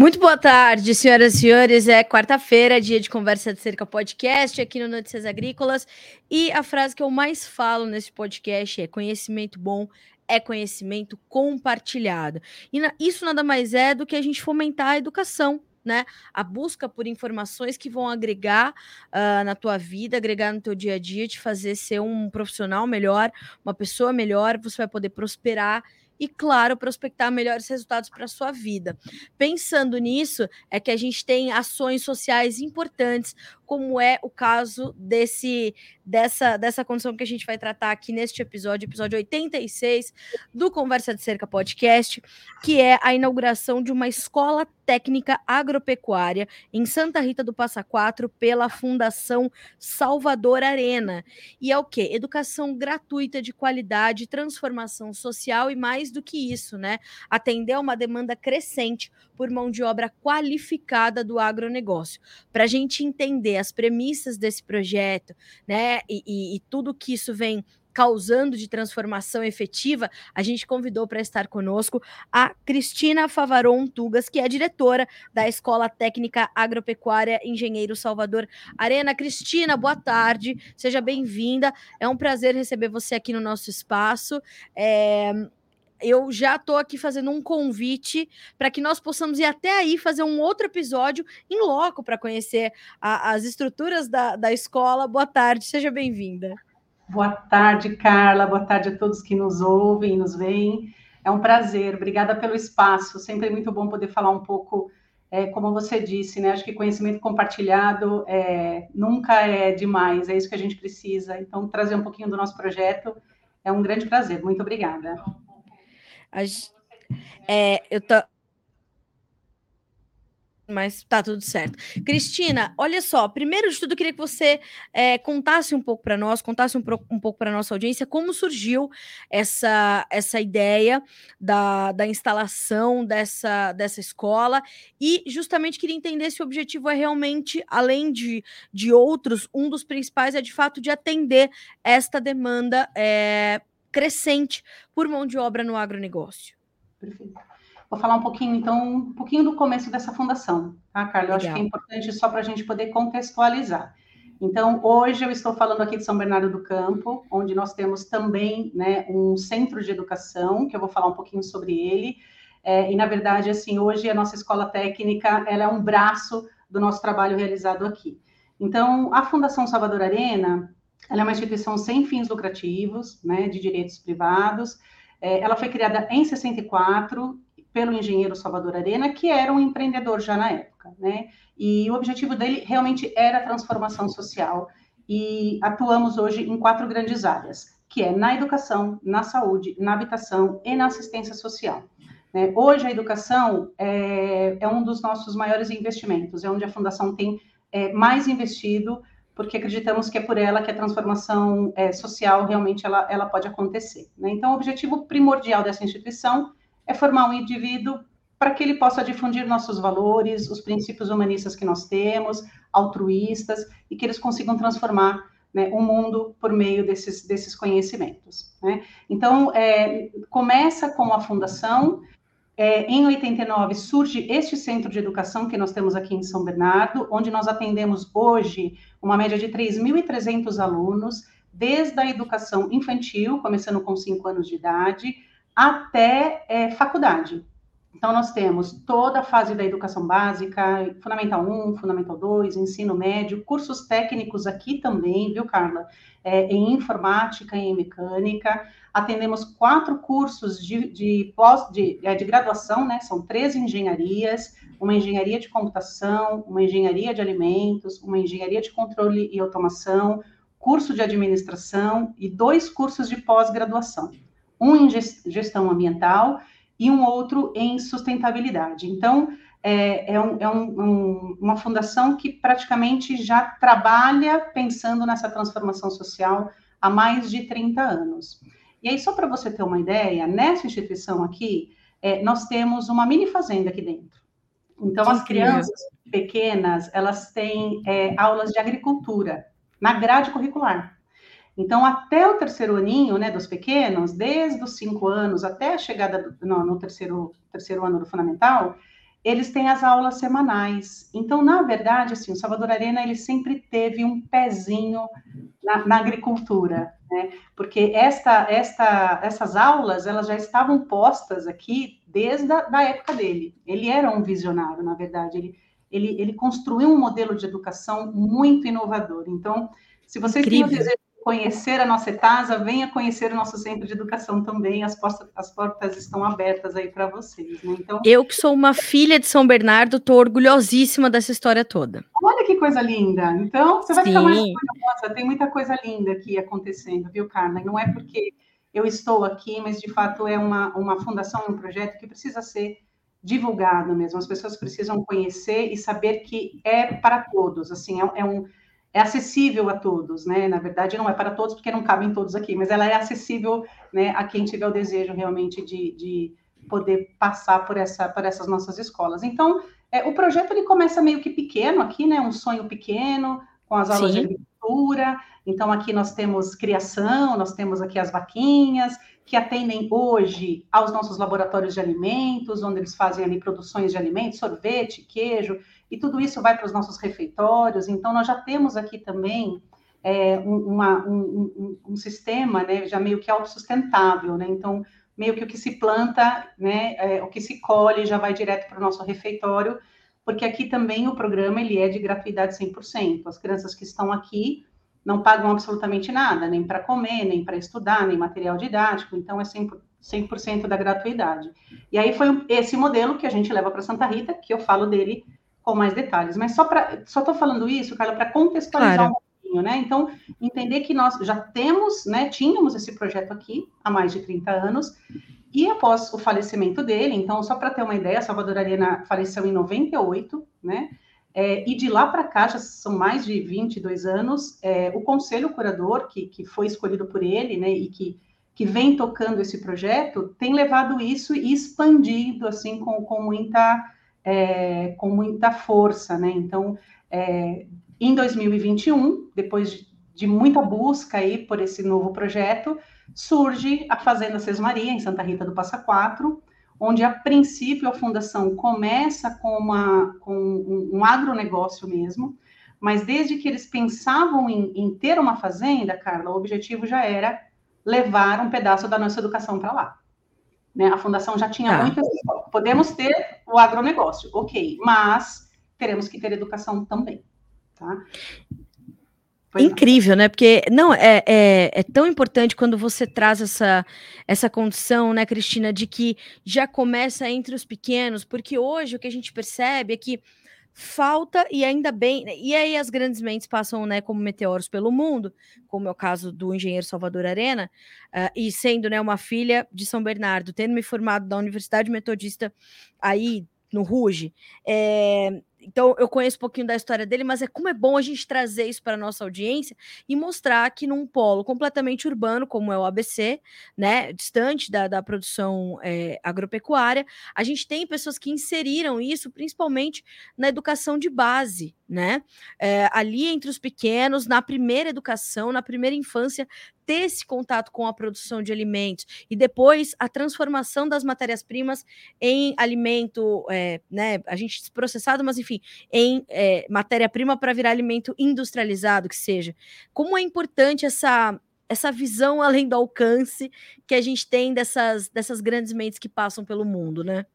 Muito boa tarde, senhoras e senhores. É quarta-feira, dia de conversa de cerca podcast aqui no Notícias Agrícolas. E a frase que eu mais falo nesse podcast é: conhecimento bom é conhecimento compartilhado. E isso nada mais é do que a gente fomentar a educação, né? A busca por informações que vão agregar uh, na tua vida, agregar no teu dia a dia, te fazer ser um profissional melhor, uma pessoa melhor, você vai poder prosperar e, claro, prospectar melhores resultados para a sua vida. Pensando nisso, é que a gente tem ações sociais importantes, como é o caso desse dessa, dessa condição que a gente vai tratar aqui neste episódio, episódio 86 do Conversa de Cerca Podcast, que é a inauguração de uma escola técnica agropecuária em Santa Rita do Passa Quatro pela Fundação Salvador Arena. E é o quê? Educação gratuita de qualidade, transformação social e mais do que isso, né? Atender a uma demanda crescente por mão de obra qualificada do agronegócio. Para a gente entender as premissas desse projeto, né, e, e, e tudo que isso vem causando de transformação efetiva, a gente convidou para estar conosco a Cristina Favaron Tugas, que é diretora da Escola Técnica Agropecuária Engenheiro Salvador Arena. Cristina, boa tarde, seja bem-vinda. É um prazer receber você aqui no nosso espaço. É, eu já estou aqui fazendo um convite para que nós possamos ir até aí fazer um outro episódio em loco para conhecer a, as estruturas da, da escola. Boa tarde, seja bem-vinda. Boa tarde, Carla. Boa tarde a todos que nos ouvem, nos veem. É um prazer. Obrigada pelo espaço. Sempre é muito bom poder falar um pouco, é, como você disse, né? Acho que conhecimento compartilhado é, nunca é demais. É isso que a gente precisa. Então, trazer um pouquinho do nosso projeto é um grande prazer. Muito obrigada. É, eu tô. Mas tá tudo certo. Cristina, olha só, primeiro de tudo, eu queria que você é, contasse um pouco para nós, contasse um, um pouco para nossa audiência como surgiu essa, essa ideia da, da instalação dessa, dessa escola e justamente queria entender se o objetivo é realmente, além de, de outros, um dos principais é de fato de atender esta demanda é, crescente por mão de obra no agronegócio. Perfeito. Vou falar um pouquinho, então, um pouquinho do começo dessa fundação, tá, Carla? Eu acho que é importante só para a gente poder contextualizar. Então, hoje eu estou falando aqui de São Bernardo do Campo, onde nós temos também né, um centro de educação, que eu vou falar um pouquinho sobre ele. É, e, na verdade, assim, hoje a nossa escola técnica ela é um braço do nosso trabalho realizado aqui. Então, a Fundação Salvador Arena, ela é uma instituição sem fins lucrativos, né, de direitos privados. É, ela foi criada em 64 pelo engenheiro Salvador Arena, que era um empreendedor já na época, né? E o objetivo dele realmente era a transformação social. E atuamos hoje em quatro grandes áreas, que é na educação, na saúde, na habitação e na assistência social. Né? Hoje a educação é, é, um dos nossos maiores investimentos, é onde a fundação tem é, mais investido porque acreditamos que é por ela que a transformação é, social realmente ela, ela pode acontecer. Né? Então, o objetivo primordial dessa instituição é formar um indivíduo para que ele possa difundir nossos valores, os princípios humanistas que nós temos, altruístas, e que eles consigam transformar né, o mundo por meio desses, desses conhecimentos. Né? Então, é, começa com a fundação, é, em 89 surge este centro de educação que nós temos aqui em São Bernardo, onde nós atendemos hoje uma média de 3.300 alunos, desde a educação infantil, começando com 5 anos de idade, até é, faculdade. Então, nós temos toda a fase da educação básica, Fundamental 1, Fundamental 2, ensino médio, cursos técnicos aqui também, viu, Carla? É, em informática em mecânica, atendemos quatro cursos de, de, pós, de, é, de graduação, né? São três engenharias, uma engenharia de computação, uma engenharia de alimentos, uma engenharia de controle e automação, curso de administração e dois cursos de pós-graduação. Um em gestão ambiental e um outro em sustentabilidade. Então, é, é, um, é um, um, uma fundação que praticamente já trabalha pensando nessa transformação social há mais de 30 anos. E aí, só para você ter uma ideia, nessa instituição aqui, é, nós temos uma mini fazenda aqui dentro. Então, que as crianças pequenas, elas têm é, aulas de agricultura na grade curricular. Então, até o terceiro aninho, né, dos pequenos, desde os cinco anos até a chegada do, no, no terceiro, terceiro ano do fundamental, eles têm as aulas semanais. Então, na verdade, assim, o Salvador Arena ele sempre teve um pezinho na, na agricultura, né? Porque esta, esta, essas aulas elas já estavam postas aqui desde a da época dele. Ele era um visionário, na verdade. Ele, ele, ele construiu um modelo de educação muito inovador. Então, se vocês Incrível. têm o desejo conhecer a nossa ETASA, venha conhecer o nosso centro de educação também. As portas, as portas estão abertas aí para vocês. Né? Então, eu que sou uma filha de São Bernardo, estou orgulhosíssima dessa história toda. Olha que coisa linda. Então, você vai Sim. ficar mais orgulhosa. Tem muita coisa linda aqui acontecendo, viu, Carla? Não é porque eu estou aqui, mas de fato é uma, uma fundação, um projeto que precisa ser divulgado mesmo. As pessoas precisam conhecer e saber que é para todos. Assim, é, é um é acessível a todos, né? Na verdade, não é para todos, porque não cabem todos aqui, mas ela é acessível né, a quem tiver o desejo realmente de, de poder passar por, essa, por essas nossas escolas. Então, é, o projeto ele começa meio que pequeno aqui, né? Um sonho pequeno, com as aulas Sim. de agricultura. Então, aqui nós temos criação, nós temos aqui as vaquinhas, que atendem hoje aos nossos laboratórios de alimentos, onde eles fazem ali produções de alimentos, sorvete, queijo e tudo isso vai para os nossos refeitórios. Então, nós já temos aqui também é, uma, um, um, um, sistema, né, já meio que autossustentável, né? Então, meio que o que se planta, né, é, o que se colhe já vai direto para o nosso refeitório, porque aqui também o programa ele é de gratuidade 100%. As crianças que estão aqui não pagam absolutamente nada, nem para comer, nem para estudar, nem material didático, então é 100%, 100 da gratuidade. E aí foi esse modelo que a gente leva para Santa Rita, que eu falo dele com mais detalhes. Mas só para só estou falando isso, Carla, para contextualizar claro. um pouquinho, né? Então, entender que nós já temos, né, tínhamos esse projeto aqui há mais de 30 anos, e após o falecimento dele, então, só para ter uma ideia, Salvador Arena faleceu em 98, né? É, e de lá para cá, já são mais de 22 anos, é, o conselho curador, que, que foi escolhido por ele, né, e que, que vem tocando esse projeto, tem levado isso e expandido, assim, com, com muita é, com muita força, né? Então, é, em 2021, depois de, de, muita busca aí por esse novo projeto, surge a Fazenda Sesmaria, em Santa Rita do Passa Quatro, onde a princípio a fundação começa com, uma, com um, um agronegócio mesmo, mas desde que eles pensavam em, em, ter uma fazenda, Carla, o objetivo já era levar um pedaço da nossa educação para lá. Né? A fundação já tinha tá. muito. Podemos ter o agronegócio, ok, mas teremos que ter educação também. Tá? Incrível, né? Porque não é, é, é, tão importante quando você traz essa, essa condição, né, Cristina, de que já começa entre os pequenos, porque hoje o que a gente percebe é que falta e ainda bem, né, e aí as grandes mentes passam, né, como meteoros pelo mundo, como é o caso do engenheiro Salvador Arena, uh, e sendo, né, uma filha de São Bernardo, tendo me formado da Universidade Metodista aí no Ruge, é, então eu conheço um pouquinho da história dele, mas é como é bom a gente trazer isso para nossa audiência e mostrar que num polo completamente urbano, como é o ABC, né, distante da, da produção é, agropecuária, a gente tem pessoas que inseriram isso principalmente na educação de base, né? É, ali entre os pequenos, na primeira educação, na primeira infância, ter esse contato com a produção de alimentos e depois a transformação das matérias-primas em alimento, é, né? A gente processado, mas enfim, em é, matéria-prima para virar alimento industrializado, que seja. Como é importante essa essa visão além do alcance que a gente tem dessas, dessas grandes mentes que passam pelo mundo, né?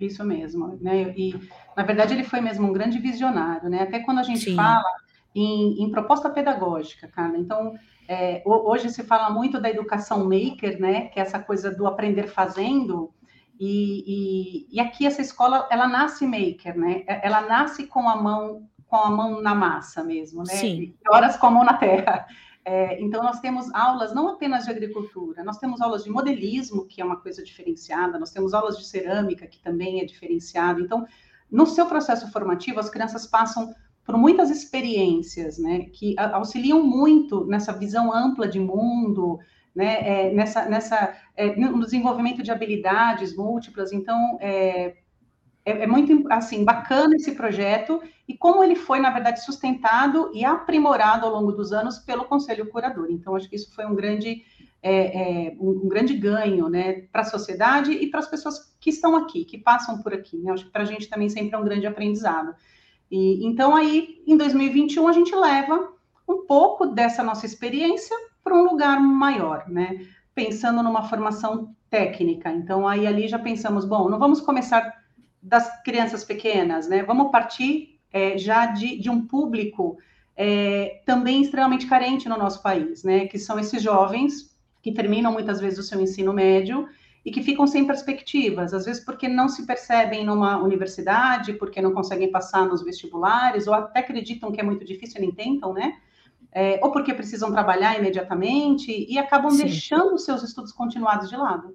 Isso mesmo, né? E na verdade ele foi mesmo um grande visionário, né? Até quando a gente Sim. fala em, em, proposta pedagógica, cara. Então é, hoje se fala muito da educação maker, né? Que é essa coisa do aprender fazendo. E, e, e, aqui essa escola ela nasce maker, né? É, ela nasce com a mão com a mão na massa mesmo, né? Sim. E horas com a mão na terra. É, então nós temos aulas não apenas de agricultura, nós temos aulas de modelismo que é uma coisa diferenciada, nós temos aulas de cerâmica que também é diferenciado. Então no seu processo formativo as crianças passam por muitas experiências, né, que auxiliam muito nessa visão ampla de mundo, né, é, nessa, nessa é, no desenvolvimento de habilidades múltiplas. Então, é, é, é, muito assim bacana esse projeto e como ele foi, na verdade, sustentado e aprimorado ao longo dos anos pelo Conselho Curador. Então, acho que isso foi um grande é, é um, grande ganho né, para a sociedade e para as pessoas que estão aqui, que passam por aqui. Né? Acho que para a gente também sempre é um grande aprendizado. E, então, aí, em 2021, a gente leva um pouco dessa nossa experiência para um lugar maior, né? Pensando numa formação técnica. Então, aí ali já pensamos, bom, não vamos começar das crianças pequenas, né? Vamos partir é, já de, de, um público é, também extremamente carente no nosso país, né? Que são esses jovens que terminam muitas vezes o seu ensino médio e que ficam sem perspectivas, às vezes porque não se percebem numa universidade, porque não conseguem passar nos vestibulares, ou até acreditam que é muito difícil e nem tentam, né? É, ou porque precisam trabalhar imediatamente e acabam Sim. deixando os seus estudos continuados de lado.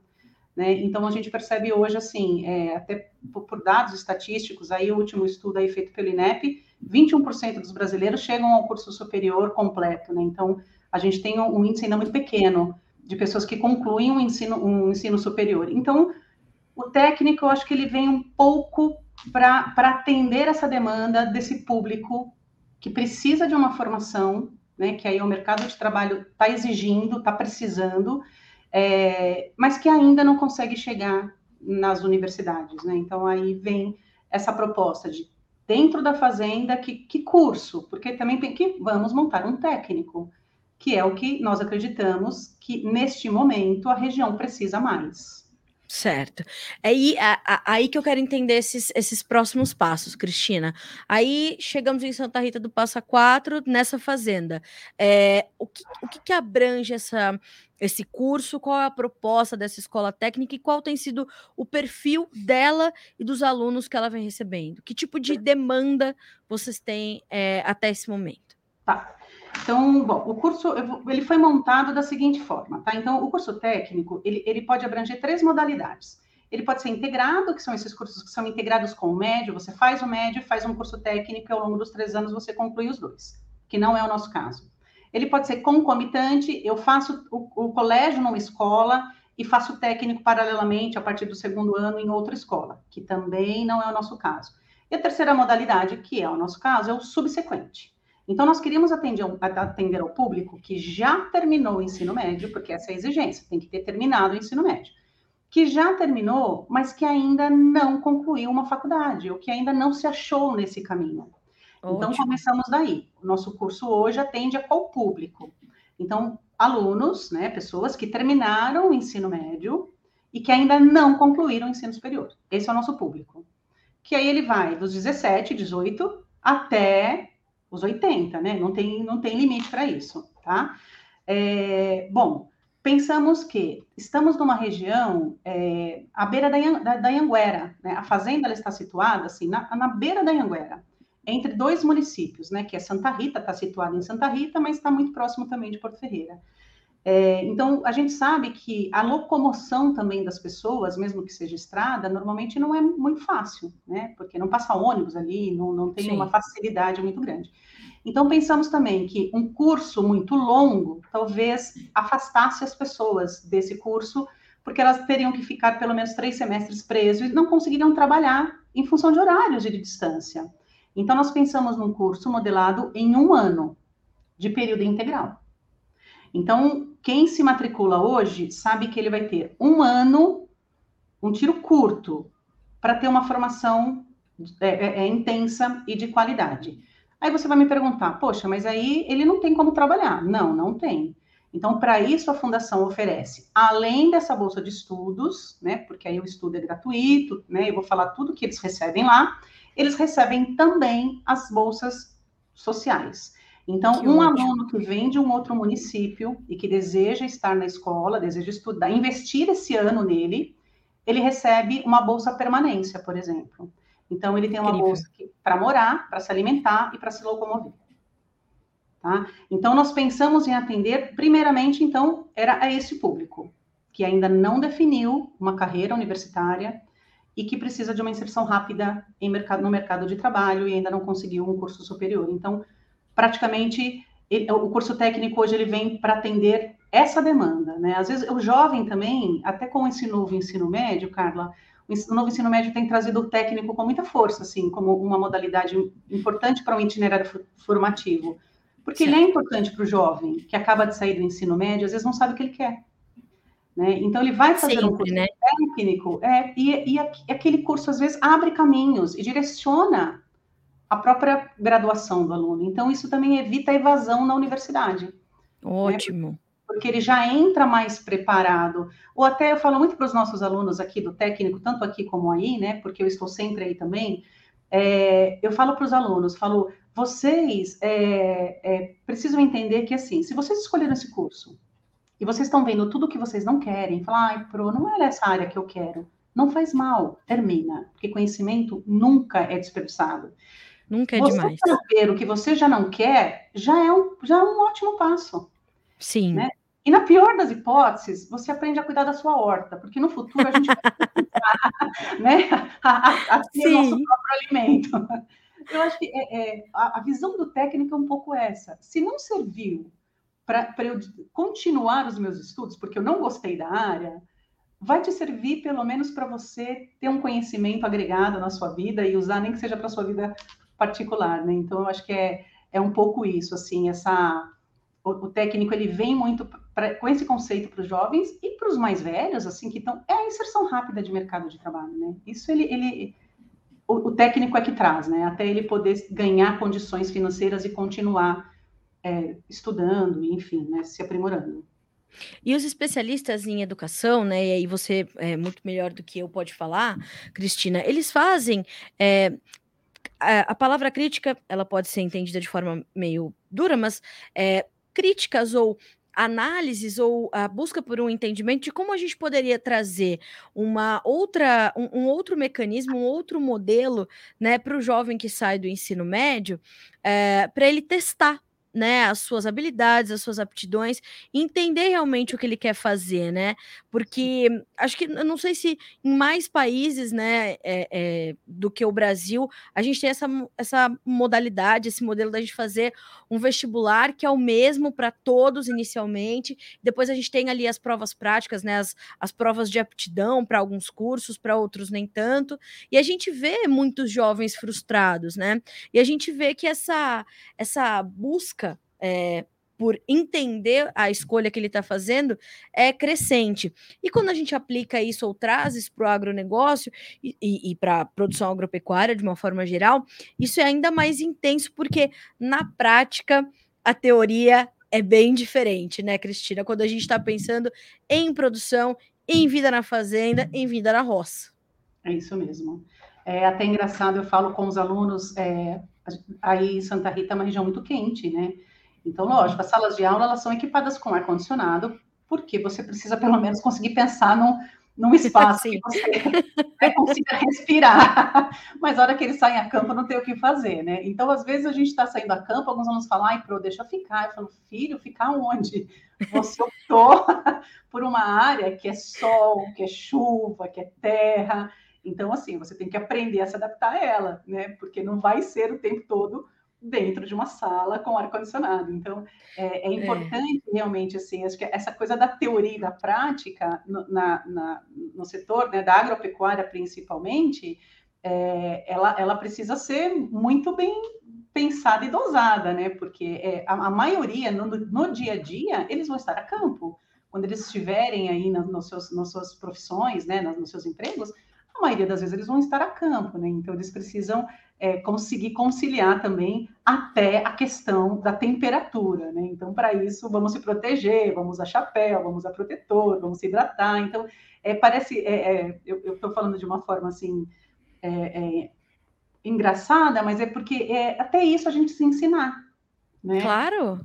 Né? Então, a gente percebe hoje, assim, é, até por dados estatísticos, aí o último estudo aí feito pelo INEP, 21% dos brasileiros chegam ao curso superior completo, né? Então, a gente tem um índice ainda muito pequeno de pessoas que concluem um ensino, um ensino superior. Então, o técnico, eu acho que ele vem um pouco para atender essa demanda desse público que precisa de uma formação, né, que aí o mercado de trabalho está exigindo, está precisando, é, mas que ainda não consegue chegar nas universidades. Né? Então, aí vem essa proposta de, dentro da fazenda, que, que curso? Porque também que vamos montar um técnico que é o que nós acreditamos que, neste momento, a região precisa mais. Certo. É aí, aí que eu quero entender esses, esses próximos passos, Cristina. Aí chegamos em Santa Rita do Passa Quatro, nessa fazenda. É, o que, o que, que abrange essa, esse curso? Qual é a proposta dessa escola técnica e qual tem sido o perfil dela e dos alunos que ela vem recebendo? Que tipo de demanda vocês têm é, até esse momento? Tá. Então, bom, o curso ele foi montado da seguinte forma, tá? Então, o curso técnico ele, ele pode abranger três modalidades. Ele pode ser integrado, que são esses cursos que são integrados com o médio. Você faz o médio, faz um curso técnico e ao longo dos três anos você conclui os dois, que não é o nosso caso. Ele pode ser concomitante. Eu faço o, o colégio numa escola e faço técnico paralelamente a partir do segundo ano em outra escola, que também não é o nosso caso. E a terceira modalidade, que é o nosso caso, é o subsequente. Então, nós queríamos atender, atender ao público que já terminou o ensino médio, porque essa é a exigência, tem que ter terminado o ensino médio, que já terminou, mas que ainda não concluiu uma faculdade, ou que ainda não se achou nesse caminho. Então, Ótimo. Então, começamos daí. O nosso curso hoje atende a qual público? Então, alunos, né, pessoas que terminaram o ensino médio e que ainda não concluíram o ensino superior. Esse é o nosso público. Que aí ele vai dos 17, 18 até os 80, né? Não tem, não tem limite para isso, tá? É, bom, pensamos que estamos numa região é, à beira da, da, da Anguera, né? A fazenda ela está situada assim na, na beira da Anguera, entre dois municípios, né? Que é Santa Rita, está situada em Santa Rita, mas está muito próximo também de Porto Ferreira. É, então, a gente sabe que a locomoção também das pessoas, mesmo que seja estrada, normalmente não é muito fácil, né? Porque não passa ônibus ali, não, não tem Sim. uma facilidade muito grande. Então, pensamos também que um curso muito longo talvez afastasse as pessoas desse curso, porque elas teriam que ficar pelo menos três semestres presos e não conseguiriam trabalhar em função de horários e de distância. Então, nós pensamos num curso modelado em um ano de período integral. Então, quem se matricula hoje sabe que ele vai ter um ano, um tiro curto, para ter uma formação é, é, é, intensa e de qualidade. Aí você vai me perguntar, poxa, mas aí ele não tem como trabalhar. Não, não tem. Então, para isso, a Fundação oferece, além dessa bolsa de estudos, né, porque aí o estudo é gratuito, né, eu vou falar tudo que eles recebem lá, eles recebem também as bolsas sociais. Então, que um ótimo. aluno que vem de um outro município e que deseja estar na escola, deseja estudar, investir esse ano nele, ele recebe uma bolsa permanência, por exemplo. Então, ele tem uma Incrível. bolsa para morar, para se alimentar e para se locomover. Tá? Então, nós pensamos em atender, primeiramente, então, era a esse público, que ainda não definiu uma carreira universitária e que precisa de uma inserção rápida em mercado, no mercado de trabalho e ainda não conseguiu um curso superior. Então, praticamente ele, o curso técnico hoje ele vem para atender essa demanda, né? Às vezes o jovem também, até com esse novo ensino médio, Carla, o novo ensino médio tem trazido o técnico com muita força, assim, como uma modalidade importante para um itinerário formativo, porque certo. ele é importante para o jovem que acaba de sair do ensino médio, às vezes não sabe o que ele quer, Né? Então, ele vai fazer Sempre, um curso né? técnico, é, e, e, aquele curso, às vezes, abre caminhos e direciona a própria graduação do aluno. Então, isso também evita a evasão na universidade. Né? Ótimo. Né? Porque ele já entra mais preparado. Ou até eu falo muito para os nossos alunos aqui do técnico, tanto aqui como aí, né? Porque eu estou sempre aí também. É, eu falo para os alunos, falo, vocês é, é, precisam entender que assim, se vocês escolheram esse curso e vocês estão vendo tudo que vocês não querem, falar, ai, pro, não é essa área que eu quero. Não faz mal, termina, porque conhecimento nunca é desperdiçado. Nunca é você demais. Saber o que você já não quer já é um, já é um ótimo passo. Sim. Né? E na pior das hipóteses, você aprende a cuidar da sua horta, porque no futuro a gente vai né, a, a, a ter o nosso próprio alimento. Eu acho que é, é, a, a visão do técnico é um pouco essa. Se não serviu para eu continuar os meus estudos, porque eu não gostei da área, vai te servir pelo menos para você ter um conhecimento agregado na sua vida e usar nem que seja para sua vida particular, né? Então eu acho que é, é um pouco isso, assim, essa o, o técnico ele vem muito pra, com esse conceito para os jovens e para os mais velhos, assim, que estão é a inserção rápida de mercado de trabalho, né? Isso ele, ele o, o técnico é que traz, né? Até ele poder ganhar condições financeiras e continuar é, estudando, enfim, né, se aprimorando. E os especialistas em educação, né? E aí você é muito melhor do que eu pode falar, Cristina. Eles fazem é, a, palavra crítica, ela pode ser entendida de forma meio dura, mas é, críticas ou análises ou a busca por um entendimento de como a gente poderia trazer uma outra um, um outro mecanismo, um outro modelo, né, para o jovem que sai do ensino médio, é, para ele testar né, as suas habilidades, as suas aptidões, entender realmente o que ele quer fazer, né? Porque acho que eu não sei se em mais países, né, é, é, do que o Brasil, a gente tem essa, essa modalidade, esse modelo da gente fazer um vestibular que é o mesmo para todos inicialmente. Depois a gente tem ali as provas práticas, né, as, as provas de aptidão para alguns cursos, para outros nem tanto. E a gente vê muitos jovens frustrados, né? E a gente vê que essa essa busca é, por entender a escolha que ele está fazendo é crescente. E quando a gente aplica isso ou traz isso para o agronegócio e, e, e para a produção agropecuária de uma forma geral, isso é ainda mais intenso, porque na prática a teoria é bem diferente, né, Cristina? Quando a gente está pensando em produção, em vida na fazenda, em vida na roça. É isso mesmo. É até engraçado, eu falo com os alunos, é, aí Santa Rita é uma região muito quente, né? Então, lógico, as salas de aula elas são equipadas com ar-condicionado, porque você precisa pelo menos conseguir pensar num, num espaço que você consiga respirar. Mas a hora que eles saem a campo, não tem o que fazer, né? Então, às vezes, a gente está saindo a campo, alguns alunos falam, ai, pro, deixa eu ficar. Eu falo, filho, ficar onde? Você optou por uma área que é sol, que é chuva, que é terra. Então, assim, você tem que aprender a se adaptar a ela, né? Porque não vai ser o tempo todo dentro de uma sala com ar-condicionado. Então, é, é importante é. realmente, assim, acho que essa coisa da teoria e da prática no, na, na, no setor né, da agropecuária, principalmente, é, ela, ela precisa ser muito bem pensada e dosada, né? Porque é, a, a, maioria, no, no, dia a dia, eles vão estar a campo. Quando eles estiverem aí na, nos seus, nas suas profissões, né, nos seus empregos, a maioria das vezes eles vão estar a campo, né? Então, eles precisam é, conseguir conciliar também até a questão da temperatura, né? Então, para isso, vamos se proteger, vamos usar chapéu, vamos usar protetor, vamos se hidratar. Então, é, parece, é, é eu estou falando de uma forma assim é, é, engraçada, mas é porque até isso a gente se ensinar. Né? Claro.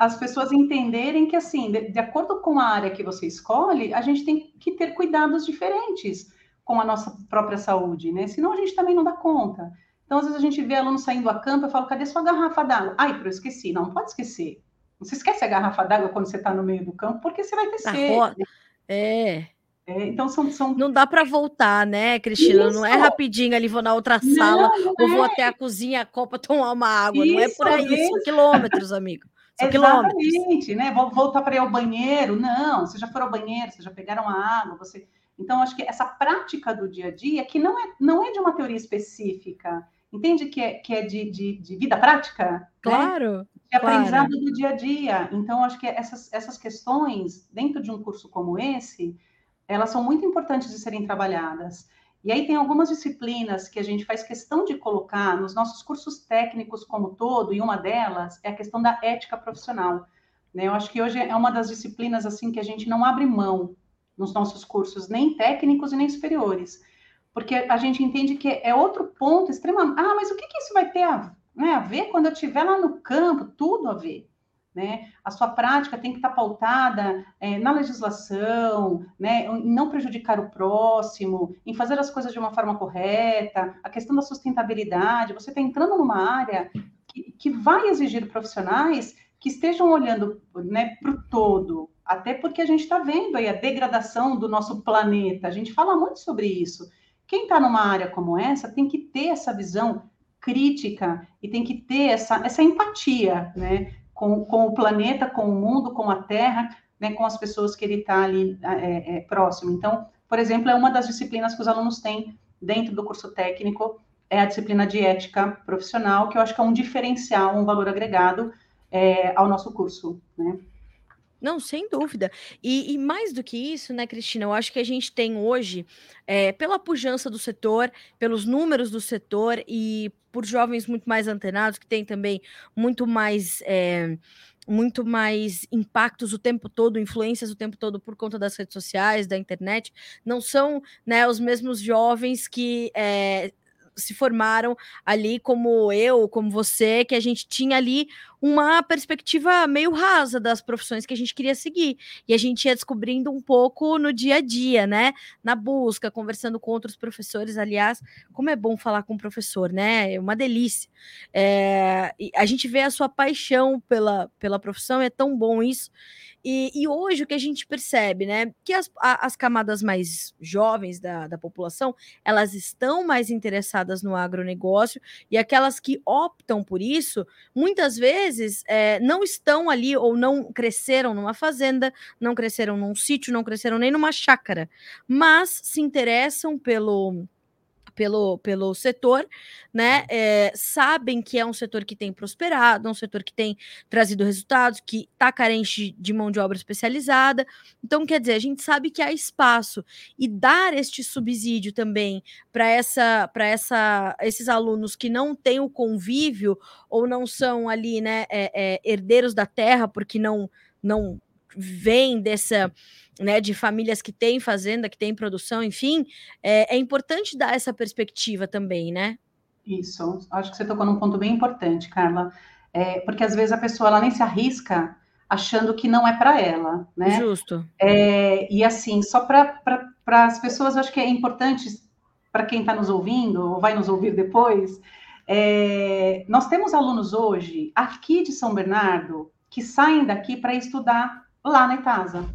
As pessoas entenderem que, assim, de, de acordo com a área que você escolhe, a gente tem que ter cuidados diferentes com a nossa própria saúde, né? Senão a gente também não dá conta. Então, às vezes a gente vê aluno saindo a campo, eu falo, cadê sua garrafa d'água? Ai, eu esqueci. Não, pode esquecer. Não se esquece a garrafa d'água quando você está no meio do campo, porque você vai ter sede. É. É, então são, são... Não dá para voltar, né, Cristina? Isso. Não é rapidinho ali, vou na outra sala, não, não ou vou é. até a cozinha, a copa, tomar uma água. Isso, não é por aí, são quilômetros, amigo. São Exatamente, quilômetros. né? Vou voltar para ir ao banheiro. Não, vocês já foram ao banheiro, vocês já pegaram a água, você. Então, acho que essa prática do dia a dia, que não é, não é de uma teoria específica, entende que é, que é de, de, de vida prática? Né? Claro. Né? É aprendizado do dia a dia. Então, acho que essas, essas questões, dentro de um curso como esse, elas são muito importantes de serem trabalhadas. E aí tem algumas disciplinas que a gente faz questão de colocar nos nossos cursos técnicos como todo, e uma delas é a questão da ética profissional. Né? Eu acho que hoje é uma das disciplinas assim que a gente não abre mão nos nossos cursos, nem técnicos e nem superiores, porque a gente entende que é outro ponto extremamente. Ah, mas o que, que isso vai ter a, né, a ver quando eu estiver lá no campo? Tudo a ver. Né? A sua prática tem que estar pautada é, na legislação, né? em não prejudicar o próximo, em fazer as coisas de uma forma correta, a questão da sustentabilidade. Você está entrando numa área que, que vai exigir profissionais que estejam olhando né, para o todo, até porque a gente está vendo aí a degradação do nosso planeta, a gente fala muito sobre isso. Quem está numa área como essa tem que ter essa visão crítica e tem que ter essa, essa empatia, né? Com, com o planeta, com o mundo, com a Terra, né? com as pessoas que ele está ali é, é, próximo. Então, por exemplo, é uma das disciplinas que os alunos têm dentro do curso técnico, é a disciplina de ética profissional, que eu acho que é um diferencial, um valor agregado é, ao nosso curso, né? Não, sem dúvida. E, e, mais do que isso, né, Cristina? Eu acho que a gente tem hoje, é, pela pujança do setor, pelos números do setor e por jovens muito mais antenados, que têm também muito mais. É, muito mais impactos o tempo todo, influências o tempo todo por conta das redes sociais, da internet, não são né, os mesmos jovens que é, se formaram ali, como eu, como você, que a gente tinha ali uma perspectiva meio rasa das profissões que a gente queria seguir. E a gente ia descobrindo um pouco no dia a dia, né? Na busca, conversando com outros professores. Aliás, como é bom falar com o professor, né? É uma delícia. É, a gente vê a sua paixão pela, pela profissão, é tão bom isso. E, e, hoje o que a gente percebe, né, que as, as camadas mais jovens da, da população, elas estão mais interessadas no agronegócio e aquelas que optam por isso, muitas vezes é, não estão ali ou não cresceram numa fazenda, não cresceram num sítio, não cresceram nem numa chácara, mas se interessam pelo pelo, pelo setor, né? É, sabem que é um setor que tem prosperado, é um setor que tem trazido resultados, que está carente de mão de obra especializada. Então, quer dizer, a gente sabe que há espaço e dar este subsídio também para essa, para essa, esses alunos que não têm o convívio ou não são ali, né, é, é, herdeiros da terra, porque não não vêm dessa né, de famílias que têm fazenda, que têm produção, enfim, é, é importante dar essa perspectiva também, né? Isso, acho que você tocou num ponto bem importante, Carla, é, porque às vezes a pessoa ela nem se arrisca achando que não é para ela, né? Justo. É, e assim, só para as pessoas, acho que é importante para quem está nos ouvindo ou vai nos ouvir depois. É, nós temos alunos hoje aqui de São Bernardo que saem daqui para estudar lá na Itasa.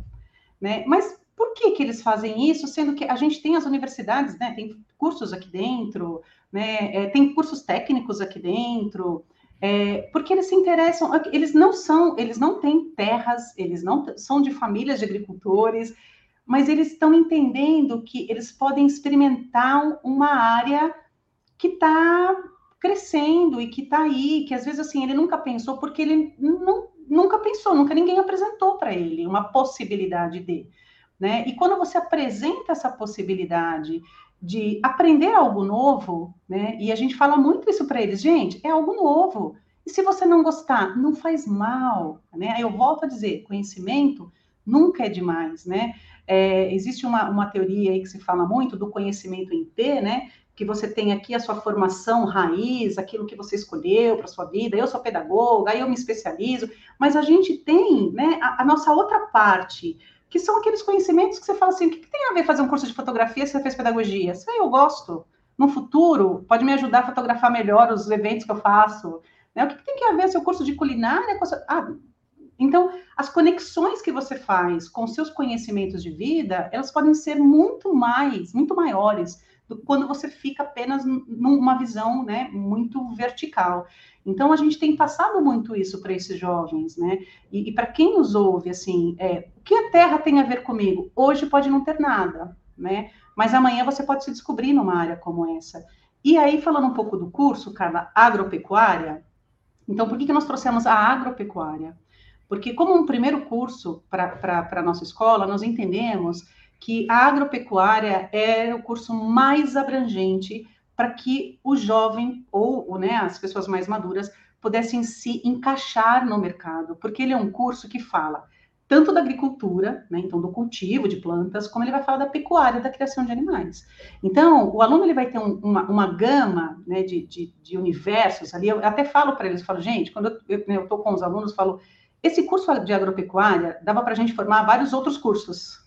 Né? Mas por que, que eles fazem isso, sendo que a gente tem as universidades, né? tem cursos aqui dentro, né? É, tem cursos técnicos aqui dentro, é, porque eles se interessam, eles não são, eles não têm terras, eles não são de famílias de agricultores, mas eles estão entendendo que eles podem experimentar uma área que está crescendo e que está aí, que às vezes assim ele nunca pensou porque ele não nunca pensou, nunca ninguém apresentou para ele uma possibilidade de, né? E quando você apresenta essa possibilidade de aprender algo novo, né? E a gente fala muito isso para eles, gente, é algo novo. E se você não gostar, não faz mal, né? Eu volto a dizer, conhecimento nunca é demais, né? É, existe uma, uma teoria aí que se fala muito do conhecimento em T, né? Que você tem aqui a sua formação raiz, aquilo que você escolheu para sua vida. Eu sou pedagoga, eu me especializo, mas a gente tem né, a, a, nossa outra parte, que são aqueles conhecimentos que você fala assim: o que, que, tem a ver fazer um curso de fotografia se você fez pedagogia? Isso aí eu gosto. No futuro, pode me ajudar a fotografar melhor os eventos que eu faço. Né? O que, que tem a ver seu curso de culinária? Ah, então, as conexões que você faz com seus conhecimentos de vida, elas podem ser muito mais, muito maiores quando você fica apenas numa visão né, muito vertical. Então, a gente tem passado muito isso para esses jovens, né? E, e para quem nos ouve, assim, é, o que a Terra tem a ver comigo? Hoje pode não ter nada, né? Mas amanhã você pode se descobrir numa área como essa. E aí, falando um pouco do curso, Carla, agropecuária, Então, por que, que nós trouxemos a agropecuária? Porque, como um primeiro curso para a nossa escola, nós entendemos que a agropecuária é o curso mais abrangente para que o jovem ou né, as pessoas mais maduras pudessem se encaixar no mercado, porque ele é um curso que fala tanto da agricultura, né, então do cultivo de plantas, como ele vai falar da pecuária, da criação de animais. Então, o aluno ele vai ter um, uma, uma gama né, de, de, de, universos ali. Eu até falo para eles, falo, gente, quando eu estou com os alunos, falo, esse curso de agropecuária dava para a gente formar vários outros cursos,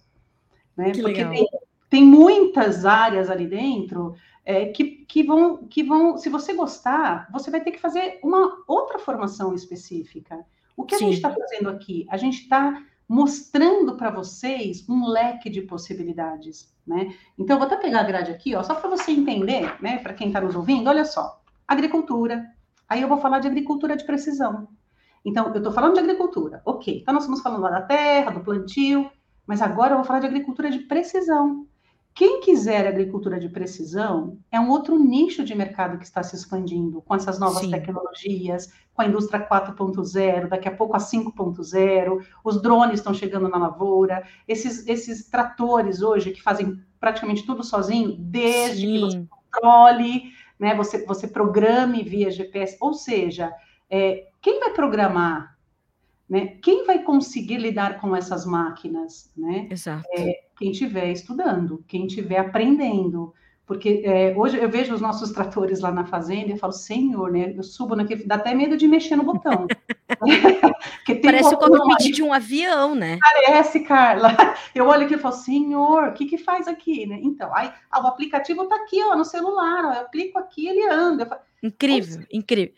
né? Que Porque tem, tem, muitas áreas ali dentro é, que, que, vão, que vão, se você gostar, você vai ter que fazer uma outra formação específica. O que Sim. a gente está fazendo aqui? A gente está mostrando para vocês um leque de possibilidades, né? Então, vou até pegar a grade aqui, ó, só para você entender, né, para quem está nos ouvindo, olha só, agricultura. Aí eu vou falar de agricultura de precisão. Então, eu estou falando de agricultura, ok. Então, nós estamos falando lá da terra, do plantio, mas agora eu vou falar de agricultura de precisão. Quem quiser agricultura de precisão é um outro nicho de mercado que está se expandindo com essas novas Sim. tecnologias, com a indústria 4.0, daqui a pouco a 5.0, os drones estão chegando na lavoura, esses, esses tratores hoje que fazem praticamente tudo sozinho, desde Sim. que você controle, né, você, você programe via GPS, ou seja, é, quem vai programar né? Quem vai conseguir lidar com essas máquinas? Né? Exato. É, quem estiver estudando, quem estiver aprendendo. Porque é, hoje eu vejo os nossos tratores lá na fazenda e falo, senhor, né? Eu subo naquele. Dá até medo de mexer no botão. Parece o cockpit de um avião, né? Parece, Carla. Eu olho aqui e falo, senhor, o que, que faz aqui? Né? Então, aí, ah, o aplicativo está aqui, ó, no celular, ó, eu clico aqui, ele anda. Falo, incrível, incrível.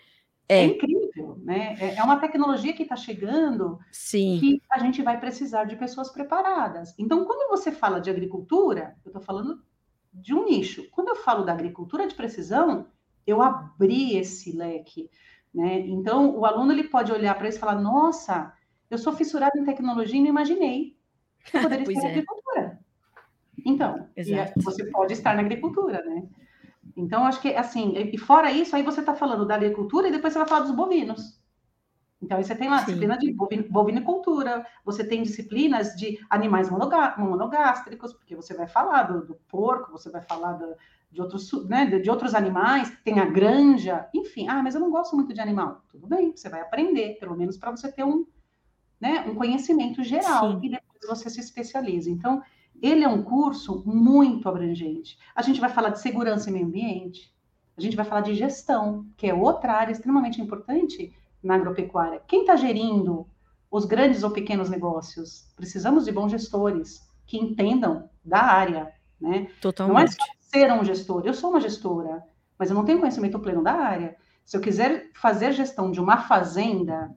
É. é. incrível, né? É, é uma tecnologia que está chegando Sim. que a gente vai precisar de pessoas preparadas. Então, quando você fala de agricultura, eu estou falando de um nicho. Quando eu falo da agricultura de precisão, eu abri esse leque, né? Então, o aluno ele pode olhar para isso e falar: Nossa, eu sou fissurado em tecnologia e não imaginei que eu poderia estar é. agricultura. Então, você pode estar na agricultura, né? Então, acho que, assim, e fora isso, aí você está falando da agricultura e depois você vai falar dos bovinos. Então, aí você tem lá Sim. disciplina de bovinicultura, você tem disciplinas de animais monogástricos, porque você vai falar do, do porco, você vai falar do, de, outros, né, de, de outros animais, tem a granja, enfim. Ah, mas eu não gosto muito de animal. Tudo bem, você vai aprender, pelo menos para você ter um, né, um conhecimento geral, Sim. e depois você se especializa. Então, ele é um curso muito abrangente. A gente vai falar de segurança e meio ambiente, a gente vai falar de gestão, que é outra área extremamente importante na agropecuária. Quem está gerindo os grandes ou pequenos negócios? Precisamos de bons gestores que entendam da área, né? Totalmente. Não é só ser um gestor. Eu sou uma gestora, mas eu não tenho conhecimento pleno da área. Se eu quiser fazer gestão de uma fazenda,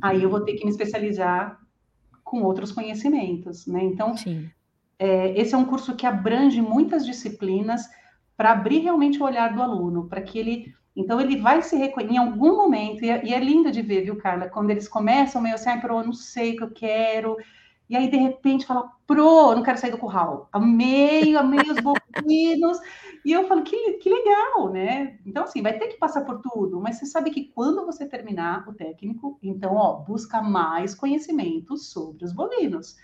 aí eu vou ter que me especializar com outros conhecimentos, né? Então, Sim é, esse é um curso que abrange muitas disciplinas para abrir realmente o olhar do aluno, para que ele. Então, ele vai se reconhecer em algum momento, e é, e é, lindo de ver, viu, Carla? Quando eles começam meio assim, ah, pro, eu não sei o que eu quero, e aí, de repente, fala, pro, eu não quero sair do curral. Amei, amei os bovinos. E eu falo, que, que legal, né? Então, assim, vai ter que passar por tudo, mas você sabe que quando você terminar o técnico, então, ó, busca mais conhecimento sobre os bovinos.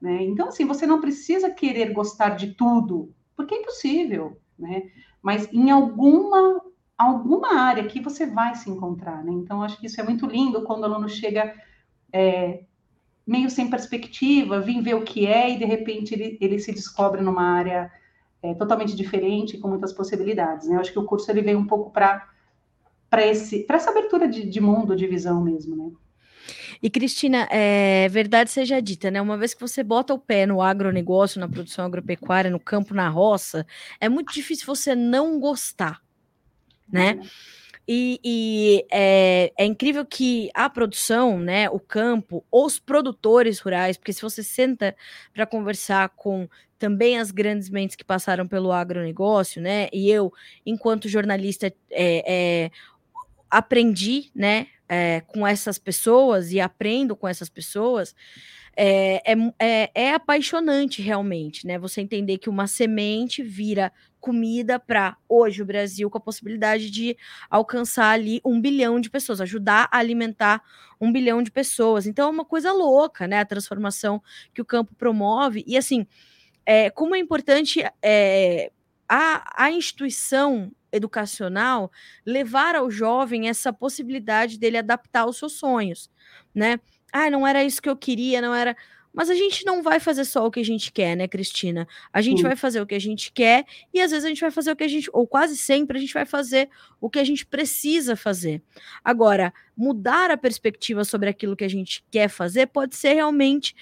Né? Então, assim, você não precisa querer gostar de tudo, porque é impossível, né? Mas em alguma alguma área que você vai se encontrar, né? Então, acho que isso é muito lindo quando o aluno chega é, meio sem perspectiva, vem ver o que é e de repente ele, ele se descobre numa área é, totalmente diferente, com muitas possibilidades, né? Eu acho que o curso ele veio um pouco para para essa abertura de, de mundo, de visão mesmo, né? E, Cristina, é, verdade seja dita, né? Uma vez que você bota o pé no agronegócio, na produção agropecuária, no campo, na roça, é muito difícil você não gostar, né? E, e é, é, incrível que a produção, né, o campo, os produtores rurais, porque se você senta para conversar com também as grandes mentes que passaram pelo agronegócio, né, e eu, enquanto jornalista, é, é aprendi, né, é, com essas pessoas e aprendo com essas pessoas, é, é, é, é apaixonante realmente, né? Você entender que uma semente vira comida para hoje o Brasil com a possibilidade de alcançar ali um bilhão de pessoas, ajudar a alimentar um bilhão de pessoas. Então é uma coisa louca, né? A transformação que o campo promove. E assim, é, como é importante é, a, a instituição educacional levar ao jovem essa possibilidade dele adaptar os seus sonhos, né? Ah, não era isso que eu queria, não era. Mas a gente não vai fazer só o que a gente quer, né, Cristina? A gente Sim. vai fazer o que a gente quer e às vezes a gente vai fazer o que a gente, ou quase sempre a gente vai fazer o que a gente precisa fazer. Agora, mudar a perspectiva sobre aquilo que a gente quer fazer pode ser realmente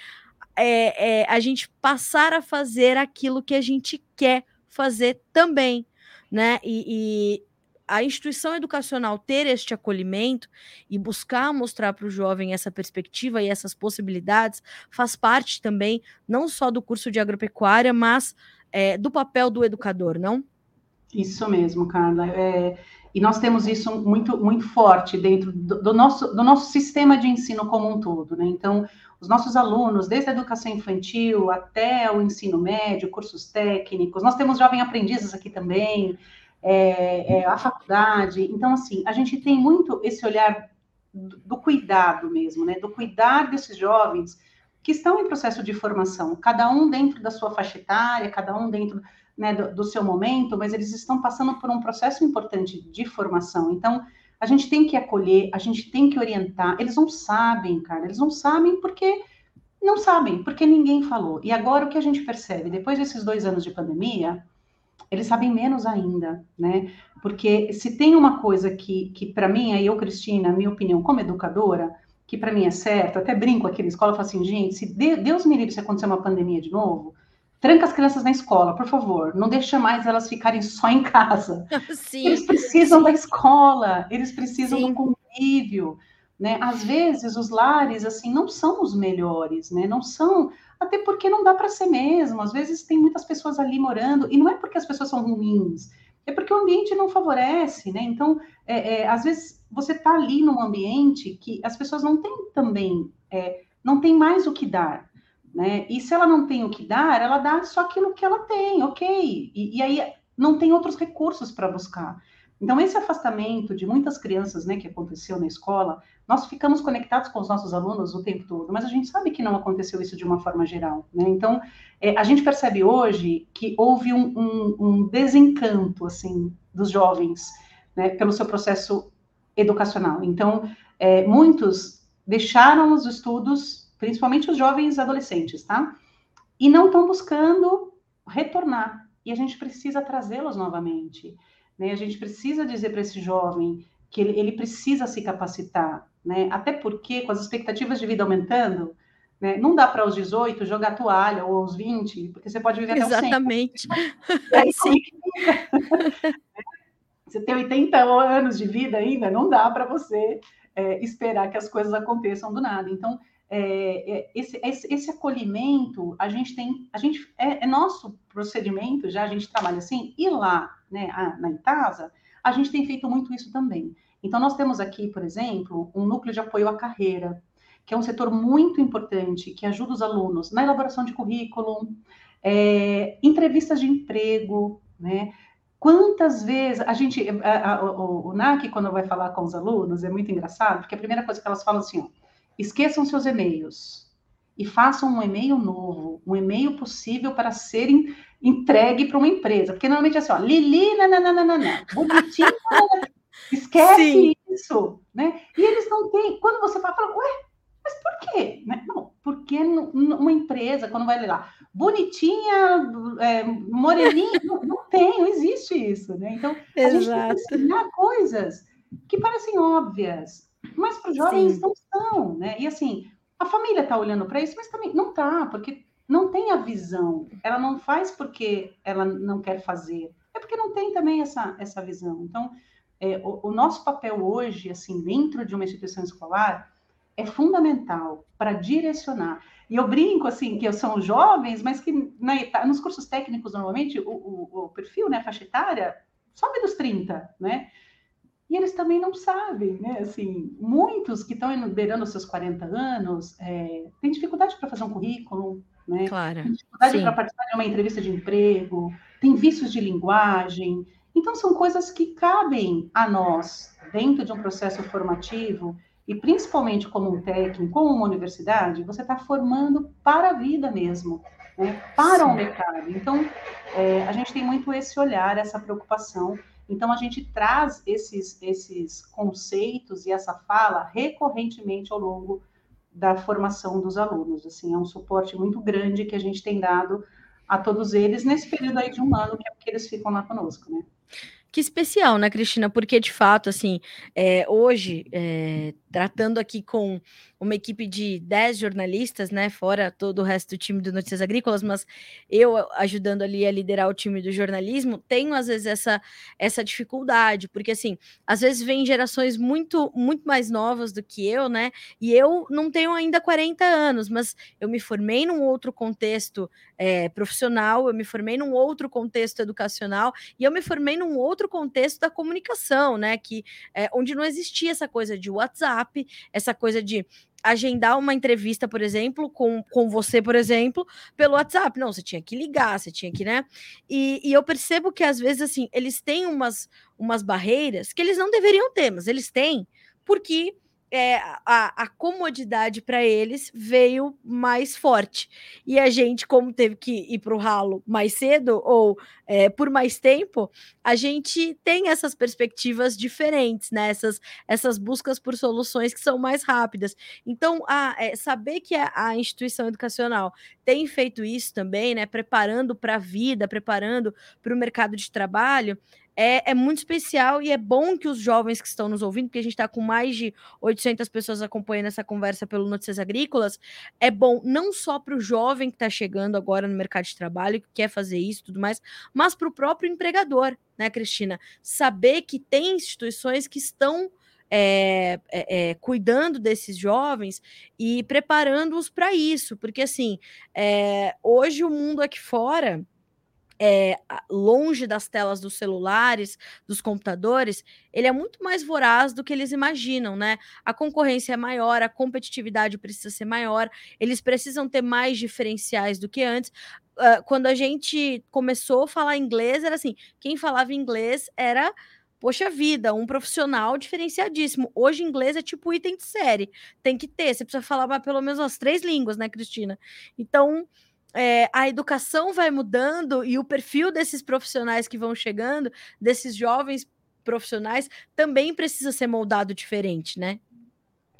é, é, a gente passar a fazer aquilo que a gente quer fazer também, né? E, e a instituição educacional ter este acolhimento e buscar mostrar para o jovem essa perspectiva e essas possibilidades faz parte também não só do curso de agropecuária, mas é, do papel do educador, não? Isso mesmo, Carla. É, e nós temos isso muito, muito forte dentro do, do, nosso, do nosso sistema de ensino como um todo. Né? Então, os nossos alunos, desde a educação infantil até o ensino médio, cursos técnicos, nós temos jovem aprendizes aqui também, é, é, a faculdade. Então, assim, a gente tem muito esse olhar do, do cuidado mesmo, né? Do cuidar desses jovens que estão em processo de formação, cada um dentro da sua faixa etária, cada um dentro né, do, do, seu momento, mas eles estão passando por um processo importante de formação. Então, a gente tem que acolher, a gente tem que orientar. Eles não sabem, cara, eles não sabem porque não sabem, porque ninguém falou. E agora o que a gente percebe, depois desses dois anos de pandemia, eles sabem menos ainda, né? Porque se tem uma coisa que, que para mim, aí eu, Cristina, minha opinião como educadora, que para mim é certo, até brinco aqui na escola, eu falo assim, gente, se Deus me livre se acontecer uma pandemia de novo, tranca as crianças na escola, por favor, não deixa mais elas ficarem só em casa. Sim, eles precisam sim. da escola, eles precisam sim. do convívio, né? Às vezes os lares assim não são os melhores, né? Não são até porque não dá para ser mesmo. Às vezes tem muitas pessoas ali morando, e não é porque as pessoas são ruins, é porque o ambiente não favorece, né? Então, é, é, às vezes você está ali num ambiente que as pessoas não têm também, é, não tem mais o que dar, né? E se ela não tem o que dar, ela dá só aquilo que ela tem, ok. E, e aí não tem outros recursos para buscar. Então, esse afastamento de muitas crianças, né, que aconteceu na escola, nós ficamos conectados com os nossos alunos o tempo todo, mas a gente sabe que não aconteceu isso de uma forma geral, né? Então, é, a gente percebe hoje que houve um, um, um desencanto, assim, dos jovens, né, pelo seu processo educacional. Então, é, muitos deixaram os estudos, principalmente os jovens adolescentes, tá? E não estão buscando retornar. E a gente precisa trazê-los novamente. Né? A gente precisa dizer para esse jovem que ele, ele, precisa se capacitar, né? Até porque, com as expectativas de vida aumentando, né, não dá para aos 18 jogar toalha ou aos 20, porque você pode viver Exatamente. até os 100. Exatamente. você tem 80 anos de vida ainda, não dá para você é, esperar que as coisas aconteçam do nada. Então, é, é, esse, esse, esse, acolhimento, a gente tem, a gente é, é, nosso procedimento, já a gente trabalha assim, e lá, né, a, na Itasa, a gente tem feito muito isso também. Então, nós temos aqui, por exemplo, um núcleo de apoio à carreira, que é um setor muito importante, que ajuda os alunos na elaboração de currículo, é, entrevistas de emprego, né? Quantas vezes a gente, a, a, o, o NAC, quando vai falar com os alunos, é muito engraçado, porque a primeira coisa que elas falam assim, ó, Esqueçam seus e-mails e façam um e-mail novo, um e-mail possível para ser entregue para uma empresa. Porque normalmente é assim, ó, Lili, nananana, bonitinho, esquece Sim. isso, né? E eles não têm, quando você fala, fala ué, mas por quê? Né? Não, porque uma empresa, quando vai lá, bonitinha, é, moreninha, não, não, tem, não existe isso, né? Então, a Exato. gente tem que ensinar coisas que parecem óbvias, mas para os jovens Sim. não são, né? E assim, a família está olhando para isso, mas também não está, porque não tem a visão. Ela não faz porque ela não quer fazer, é porque não tem também essa, essa visão. Então, é, o, o, nosso papel hoje, assim, dentro de uma instituição escolar, é fundamental para direcionar. E eu brinco, assim, que são jovens, mas que na, nos cursos técnicos, normalmente, o, o, o perfil, né, faixa etária, sobe dos 30, né? E eles também não sabem, né? Assim, muitos que estão beirando os seus 40 anos é, têm dificuldade para fazer um currículo, né? Claro. Tem dificuldade para participar de uma entrevista de emprego, tem vícios de linguagem. Então, são coisas que cabem a nós, dentro de um processo formativo, e principalmente como um técnico, como uma universidade, você está formando para a vida mesmo, né? para o um mercado. Então, é, a gente tem muito esse olhar, essa preocupação. Então, a gente traz esses, esses conceitos e essa fala recorrentemente ao longo da formação dos alunos. Assim, é um suporte muito grande que a gente tem dado a todos eles nesse período aí de um ano, que é porque eles ficam lá conosco, né? Que especial, né, Cristina? Porque, de fato, assim, é, hoje, é, tratando aqui com uma equipe de 10 jornalistas, né, fora todo o resto do time do Notícias Agrícolas, mas eu ajudando ali a liderar o time do jornalismo, tenho às vezes essa essa dificuldade, porque assim, às vezes vem gerações muito muito mais novas do que eu, né? E eu não tenho ainda 40 anos, mas eu me formei num outro contexto é, profissional, eu me formei num outro contexto educacional e eu me formei num outro contexto da comunicação, né? Que é, onde não existia essa coisa de WhatsApp, essa coisa de agendar uma entrevista, por exemplo, com, com você, por exemplo, pelo WhatsApp. Não, você tinha que ligar, você tinha que, né? E, e eu percebo que às vezes, assim, eles têm umas, umas barreiras que eles não deveriam ter, mas eles têm, porque é, a, a, comodidade para eles veio mais forte. E a gente, como teve que ir para o ralo mais cedo ou é, por mais tempo, a gente tem essas perspectivas diferentes, né? essas, essas buscas por soluções que são mais rápidas. Então, a, é, saber que a, a, instituição educacional tem feito isso também, né? preparando para a vida, preparando para o mercado de trabalho, é, é, muito especial e é bom que os jovens que estão nos ouvindo, porque a gente está com mais de 800 pessoas acompanhando essa conversa pelo Notícias Agrícolas, é bom não só para o jovem que está chegando agora no mercado de trabalho, que quer fazer isso e tudo mais, mas para o próprio empregador, né, Cristina? Saber que tem instituições que estão é, é, é, cuidando desses jovens e preparando-os para isso, porque assim, é, hoje o mundo aqui fora é, longe das telas dos celulares, dos computadores, ele é muito mais voraz do que eles imaginam, né? A concorrência é maior, a competitividade precisa ser maior, eles precisam ter mais diferenciais do que antes. Uh, quando a gente começou a falar inglês, era assim: quem falava inglês era poxa vida, um profissional diferenciadíssimo. Hoje, inglês é tipo item de série. Tem que ter, você precisa falar pelo menos umas três línguas, né, Cristina? Então, é, a educação vai mudando e o perfil desses profissionais que vão chegando, desses jovens profissionais, também precisa ser moldado diferente, né?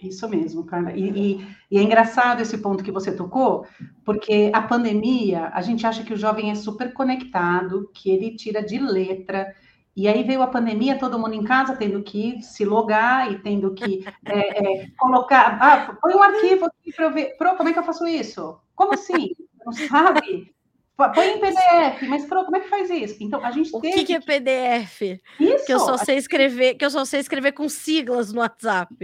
Isso mesmo, Carla. E, e, e, é engraçado esse ponto que você tocou, porque a pandemia, a gente acha que o jovem é super conectado, que ele tira de letra, e aí veio a pandemia, todo mundo em casa tendo que se logar e tendo que é, é, colocar. Ah, põe um arquivo aqui para eu ver. Pro, como é que eu faço isso? Como assim? Não sabe? Põe em PDF, mas pro, como é que faz isso? Então, a gente O que, que é PDF? Isso. Que eu só sei escrever, que eu só sei escrever com siglas no WhatsApp.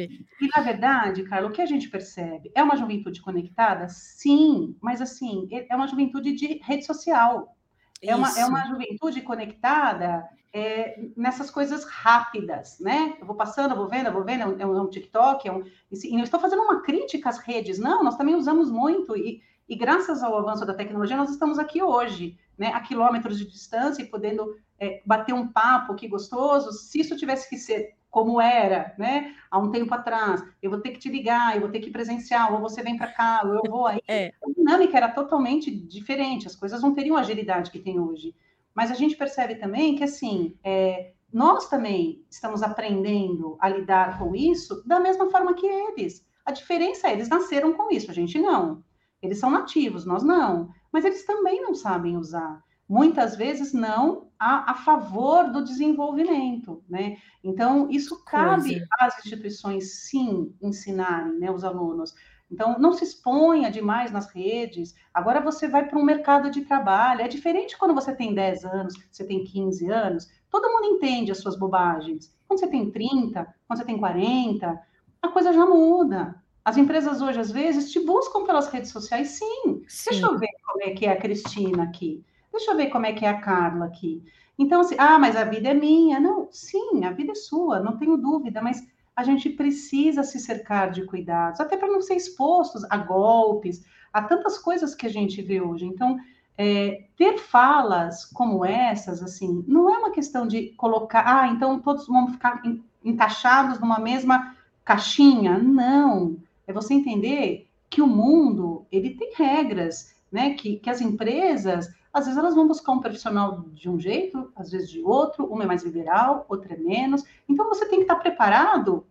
E na verdade, Carla, o que a gente percebe? É uma juventude conectada? Sim, mas assim, é uma juventude de rede social. É uma, é uma juventude conectada é, nessas coisas rápidas, né? Eu vou passando, eu vou vendo, eu vou vendo, é um, é um TikTok, é um, e não estou fazendo uma crítica às redes, não, nós também usamos muito, e, e graças ao avanço da tecnologia, nós estamos aqui hoje, né, a quilômetros de distância e podendo é, bater um papo que gostoso. Se isso tivesse que ser como era, né, há um tempo atrás, eu vou ter que te ligar, eu vou ter que presenciar, ou você vem para cá, ou eu vou aí. É. A dinâmica era totalmente diferente, as coisas não teriam a agilidade que tem hoje. Mas a gente percebe também que, assim, é, nós também estamos aprendendo a lidar com isso da mesma forma que eles. A diferença é, eles nasceram com isso, a gente não. Eles são nativos, nós não. Mas eles também não sabem usar. Muitas vezes não a, a favor do desenvolvimento, né? Então, isso cabe Coisa. às instituições, sim, ensinarem né, os alunos. Então, não se exponha demais nas redes. Agora você vai para um mercado de trabalho. É diferente quando você tem 10 anos, você tem 15 anos. Todo mundo entende as suas bobagens. Quando você tem 30, quando você tem 40, a coisa já muda. As empresas hoje, às vezes, te buscam pelas redes sociais, sim. sim. Deixa eu ver como é que é a Cristina aqui. Deixa eu ver como é que é a Carla aqui. Então, assim, ah, mas a vida é minha. Não, sim, a vida é sua, não tenho dúvida, mas a gente precisa se cercar de cuidados, até para não ser expostos a golpes, a tantas coisas que a gente vê hoje. Então, é, ter falas como essas, assim, não é uma questão de colocar, ah, então todos vão ficar encaixados numa mesma caixinha. Não. É você entender que o mundo, ele tem regras, né? Que, que as empresas, às vezes elas vão buscar um profissional de um jeito, às vezes de outro, uma é mais liberal, outra é menos. Então você tem que estar preparado,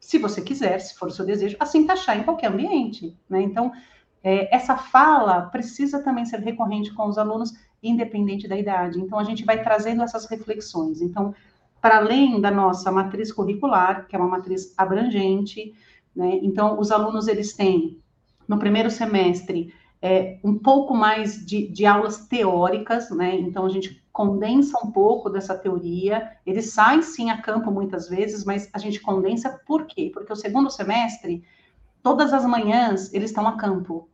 se você quiser, se for o seu desejo, a se em qualquer ambiente, né? Então, é, essa fala precisa também ser recorrente com os alunos, independente da idade. Então, a gente vai trazendo essas reflexões. Então, para além da nossa matriz curricular, que é uma matriz abrangente, né? Então, os alunos, eles têm, no primeiro semestre, é, um pouco mais de, de, aulas teóricas, né? Então, a gente condensa um pouco dessa teoria. Eles saem, sim, a campo muitas vezes, mas a gente condensa por quê? Porque o segundo semestre, todas as manhãs, eles estão a campo.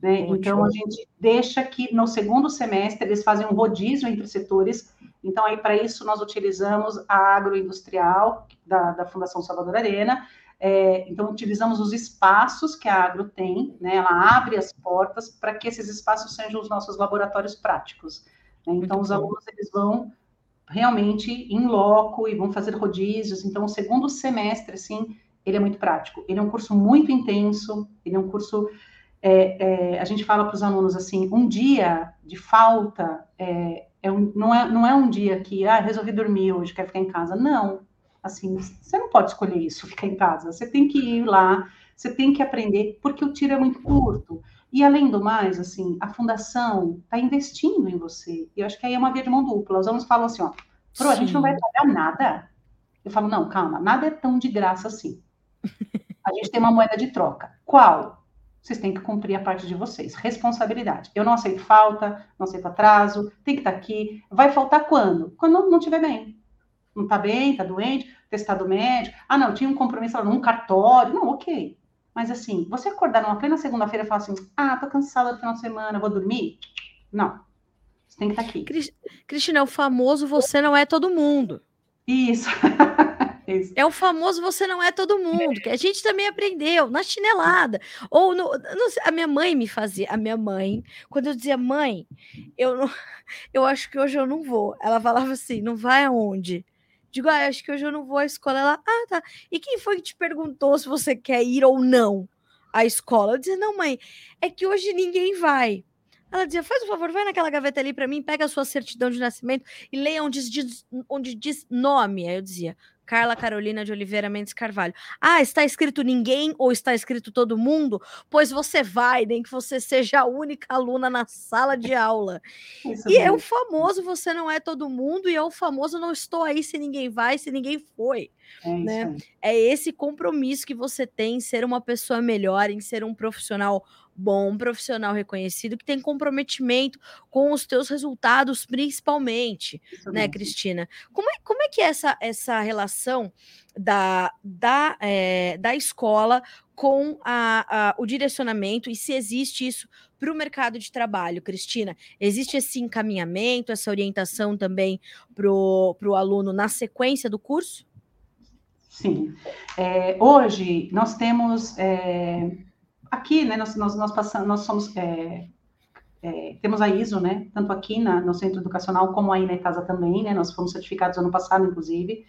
Né? Então, a gente deixa que no segundo semestre eles fazem um rodízio entre setores. Então, aí, para isso, nós utilizamos a agroindustrial da, da Fundação Salvador Arena. É, então, utilizamos os espaços que a agro tem, né? ela abre as portas para que esses espaços sejam os nossos laboratórios práticos. Né? Então, os alunos eles vão realmente em loco e vão fazer rodízios. Então, o segundo semestre, sim, ele é muito prático. Ele é um curso muito intenso, ele é um curso é, é, a gente fala para os alunos assim, um dia de falta é, é um, não, é, não é um dia que, ah, resolvi dormir hoje, quero ficar em casa. Não, assim, você não pode escolher isso, ficar em casa. Você tem que ir lá, você tem que aprender, porque o tiro é muito curto. E além do mais, assim, a fundação está investindo em você. E eu acho que aí é uma via de mão dupla. Os alunos falam assim, ó, Pro, a gente não vai pagar nada. Eu falo, não, calma, nada é tão de graça assim. A gente tem uma moeda de troca. Qual? vocês têm que cumprir a parte de vocês. Responsabilidade. Eu não aceito falta, não aceito atraso, tem que estar aqui. Vai faltar quando? Quando não estiver bem. Não está bem, está doente, testado médico. Ah, não, tinha um compromisso lá num cartório. Não, ok. Mas assim, você acordar numa plena segunda-feira e falar assim: ah, tô cansada do final de semana, vou dormir? Não. Você tem que estar aqui. Cristina, é o famoso você não é todo mundo. Isso. É o famoso você não é todo mundo, que a gente também aprendeu na chinelada. Ou no, no, a minha mãe me fazia, a minha mãe, quando eu dizia, mãe, eu não, eu acho que hoje eu não vou. Ela falava assim, não vai aonde? Digo, ah, acho que hoje eu não vou à escola. Ela, ah, tá. E quem foi que te perguntou se você quer ir ou não à escola? Eu dizia, não, mãe, é que hoje ninguém vai. Ela dizia: faz um favor, vai naquela gaveta ali para mim, pega a sua certidão de nascimento e leia onde diz, onde diz nome. Aí eu dizia: Carla Carolina de Oliveira Mendes Carvalho. Ah, está escrito ninguém ou está escrito todo mundo? Pois você vai, nem que você seja a única aluna na sala de aula. Isso e mesmo. é o famoso você não é todo mundo, e é o famoso não estou aí se ninguém vai, se ninguém foi. É, né? é esse compromisso que você tem em ser uma pessoa melhor, em ser um profissional bom, um profissional reconhecido que tem comprometimento com os teus resultados, principalmente, Isso né, mesmo. Cristina? Como é, como é que é essa, essa relação da, da, é, da escola com a, a, o direcionamento e se existe isso para o mercado de trabalho, Cristina? Existe esse encaminhamento, essa orientação também para o aluno na sequência do curso? Sim. É, hoje nós temos é, aqui, né, nós, nós, nós, passamos, nós somos, é, é, temos a ISO, né, tanto aqui na, no Centro Educacional como aí na Itasa também, né, nós fomos certificados ano passado, inclusive.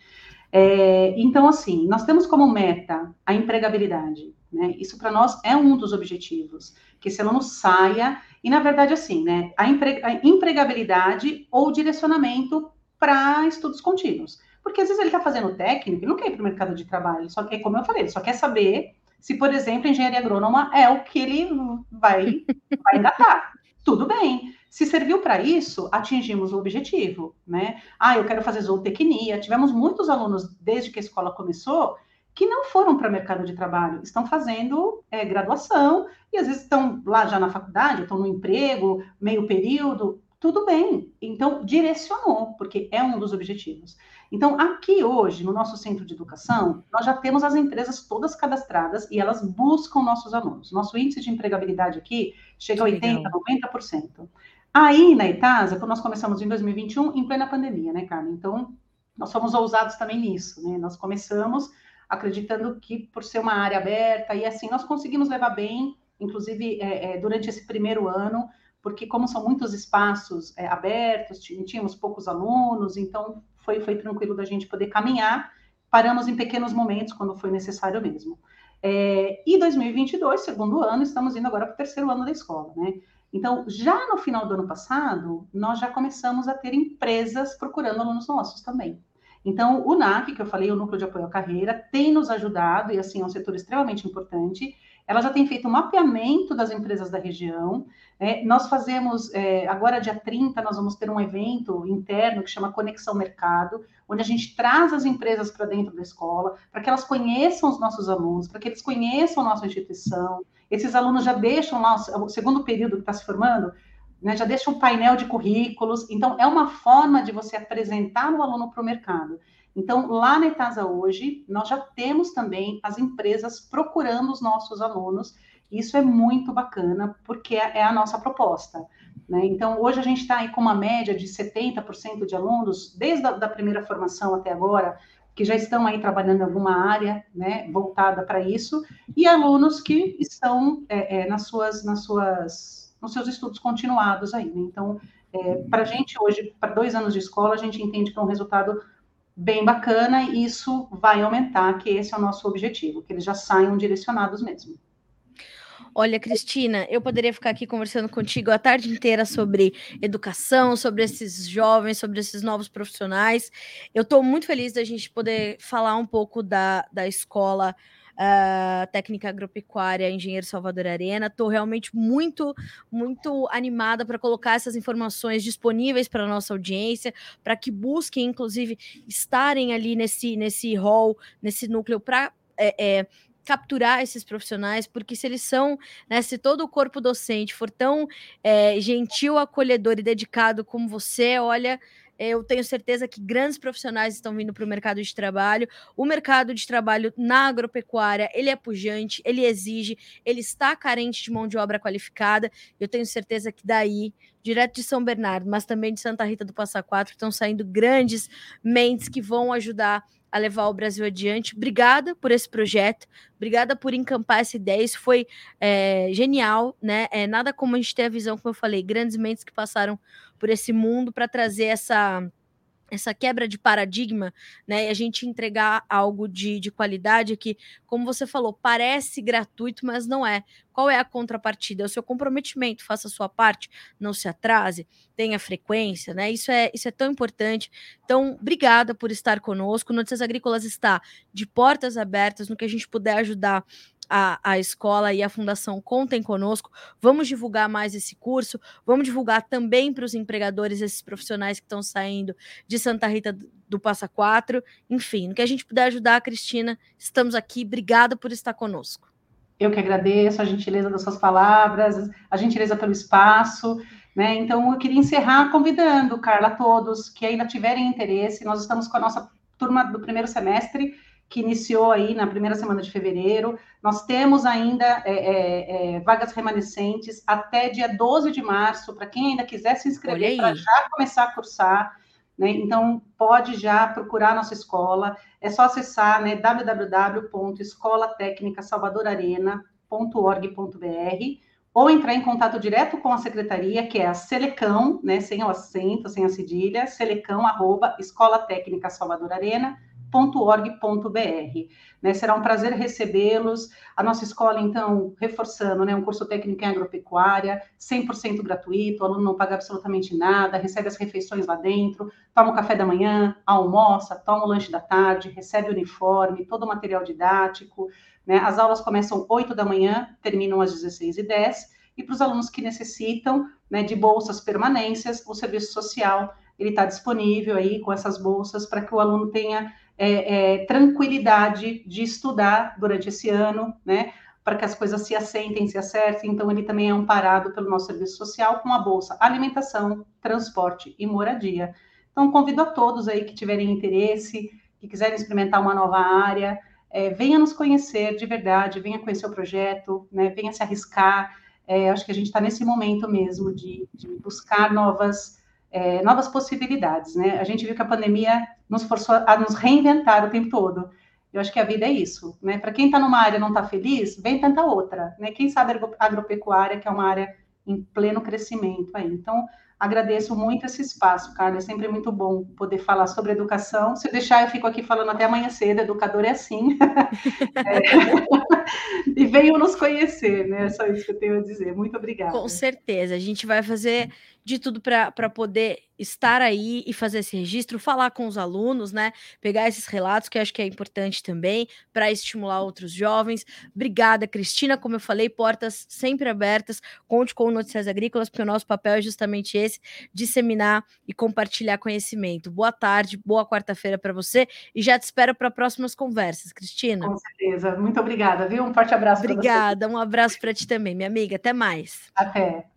É, então, assim, nós temos como meta a empregabilidade, né, isso para nós é um dos objetivos, que esse aluno saia, e na verdade, assim, né, a, empre, a empregabilidade ou direcionamento para estudos contínuos. Porque às vezes ele está fazendo técnico e não quer ir para o mercado de trabalho, só que, como eu falei, ele só quer saber se, por exemplo, engenharia agrônoma é o que ele vai, vai engatar. Tudo bem. Se serviu para isso, atingimos o objetivo, né? Ah, eu quero fazer zootecnia. Tivemos muitos alunos, desde que a escola começou, que não foram para o mercado de trabalho, estão fazendo é, graduação e às vezes estão lá já na faculdade, estão no emprego, meio período, tudo bem. Então, direcionou, porque é um dos objetivos. Então, aqui hoje, no nosso centro de educação, nós já temos as empresas todas cadastradas e elas buscam nossos alunos. Nosso índice de empregabilidade aqui chega a 80%, 90%. Aí, na Itasa, quando nós começamos em 2021, em plena pandemia, né, Carmen? Então, nós fomos ousados também nisso, né? Nós começamos acreditando que, por ser uma área aberta, e assim, nós conseguimos levar bem, inclusive é, é, durante esse primeiro ano, porque como são muitos espaços é, abertos, tínhamos poucos alunos, então foi, foi tranquilo da gente poder caminhar, paramos em pequenos momentos, quando foi necessário mesmo. É, e 2022, segundo ano, estamos indo agora para o terceiro ano da escola, né? Então, já no final do ano passado, nós já começamos a ter empresas procurando alunos nossos também. Então, o NAC, que eu falei, o Núcleo de Apoio à Carreira, tem nos ajudado, e assim, é um setor extremamente importante. Ela já tem feito um mapeamento das empresas da região. É, nós fazemos, é, agora dia 30, nós vamos ter um evento interno que chama Conexão Mercado, onde a gente traz as empresas para dentro da escola, para que elas conheçam os nossos alunos, para que eles conheçam a nossa instituição, esses alunos já deixam lá, o segundo período que está se formando, né, já deixam um painel de currículos. Então, é uma forma de você apresentar o aluno para o mercado. Então, lá na Etasa hoje, nós já temos também as empresas procurando os nossos alunos. Isso é muito bacana, porque é a nossa proposta. Né? Então, hoje a gente está aí com uma média de 70% de alunos, desde a da primeira formação até agora, que já estão aí trabalhando em alguma área né, voltada para isso, e alunos que estão é, é, nas suas, nas suas, nos seus estudos continuados aí. Né? Então, é, para a gente hoje, para dois anos de escola, a gente entende que é um resultado bem bacana e isso vai aumentar, que esse é o nosso objetivo, que eles já saiam direcionados mesmo. Olha, Cristina, eu poderia ficar aqui conversando contigo a tarde inteira sobre educação, sobre esses jovens, sobre esses novos profissionais. Eu estou muito feliz da gente poder falar um pouco da, da escola uh, técnica agropecuária Engenheiro Salvador Arena. Estou realmente muito, muito animada para colocar essas informações disponíveis para a nossa audiência, para que busquem, inclusive, estarem ali nesse, nesse hall, nesse núcleo para. É, é, capturar esses profissionais, porque se eles são, né, se todo o corpo docente for tão é, gentil, acolhedor e dedicado como você, olha, eu tenho certeza que grandes profissionais estão vindo para o mercado de trabalho. O mercado de trabalho na agropecuária, ele é pujante, ele exige, ele está carente de mão de obra qualificada. Eu tenho certeza que daí, direto de São Bernardo, mas também de Santa Rita do Passa Quatro, estão saindo grandes mentes que vão ajudar a levar o Brasil adiante. Obrigada por esse projeto, obrigada por encampar essa ideia. Isso foi é, genial, né? É nada como a gente ter a visão, como eu falei, grandes mentes que passaram por esse mundo para trazer essa essa quebra de paradigma, né? E a gente entregar algo de, de qualidade que, como você falou, parece gratuito, mas não é. Qual é a contrapartida? É o seu comprometimento, faça a sua parte, não se atrase, tenha frequência, né? Isso é, isso é tão importante. Então, obrigada por estar conosco. Notícias Agrícolas está de portas abertas no que a gente puder ajudar a, a escola e a fundação contem conosco. Vamos divulgar mais esse curso, vamos divulgar também para os empregadores, esses profissionais que estão saindo de Santa Rita do Passa Quatro. Enfim, no que a gente puder ajudar, Cristina, estamos aqui. Obrigada por estar conosco. Eu que agradeço a gentileza das suas palavras, a gentileza pelo espaço. Né? Então, eu queria encerrar convidando, Carla, a todos que ainda tiverem interesse. Nós estamos com a nossa turma do primeiro semestre que iniciou aí na primeira semana de fevereiro. Nós temos ainda é, é, é, vagas remanescentes até dia 12 de março, para quem ainda quiser se inscrever para já começar a cursar. Né? Então, pode já procurar a nossa escola. É só acessar né, www.escolatecnicasalvadorarena.org.br ou entrar em contato direto com a secretaria, que é a Selecão, né, sem o acento, sem a cedilha, selecão, arroba, Escola Técnica Salvador Arena, www.org.br. Né? Será um prazer recebê-los. A nossa escola, então, reforçando, né, um curso técnico em agropecuária, 100% gratuito, o aluno não paga absolutamente nada, recebe as refeições lá dentro, toma o café da manhã, almoça, toma o lanche da tarde, recebe o uniforme, todo o material didático. Né? As aulas começam 8 da manhã, terminam às 16h10, e para os alunos que necessitam né, de bolsas permanências, o serviço social ele está disponível aí com essas bolsas para que o aluno tenha é, é, tranquilidade de estudar durante esse ano, né? Para que as coisas se assentem, se acertem. Então, ele também é amparado pelo nosso serviço social com a bolsa alimentação, transporte e moradia. Então, convido a todos aí que tiverem interesse, que quiserem experimentar uma nova área, é, venha nos conhecer de verdade, venha conhecer o projeto, né? Venha se arriscar. é, acho que a gente está nesse momento mesmo de, de buscar novas, é, novas possibilidades, né? A gente viu que a pandemia nos forçou a nos reinventar o tempo todo. Eu acho que a vida é isso, né? Para quem está numa área e não está feliz, vem tentar outra, né? Quem sabe agropecuária, que é uma área em pleno crescimento aí. Então, agradeço muito esse espaço, Carla. É sempre muito bom poder falar sobre educação. Se deixar, eu fico aqui falando até amanhã cedo. Educador é assim. é. e venham nos conhecer, né? É só isso que eu tenho a dizer. Muito obrigada. Com certeza. A gente vai fazer de tudo para poder estar aí e fazer esse registro, falar com os alunos, né? Pegar esses relatos que eu acho que é importante também para estimular outros jovens. Obrigada, Cristina. Como eu falei, portas sempre abertas. Conte com Notícias Agrícolas, porque o nosso papel é justamente esse: disseminar e compartilhar conhecimento. Boa tarde, boa quarta-feira para você e já te espero para próximas conversas, Cristina. Com certeza. Muito obrigada, viu? Um forte abraço para você. Obrigada, um abraço para ti também, minha amiga. Até mais. Até.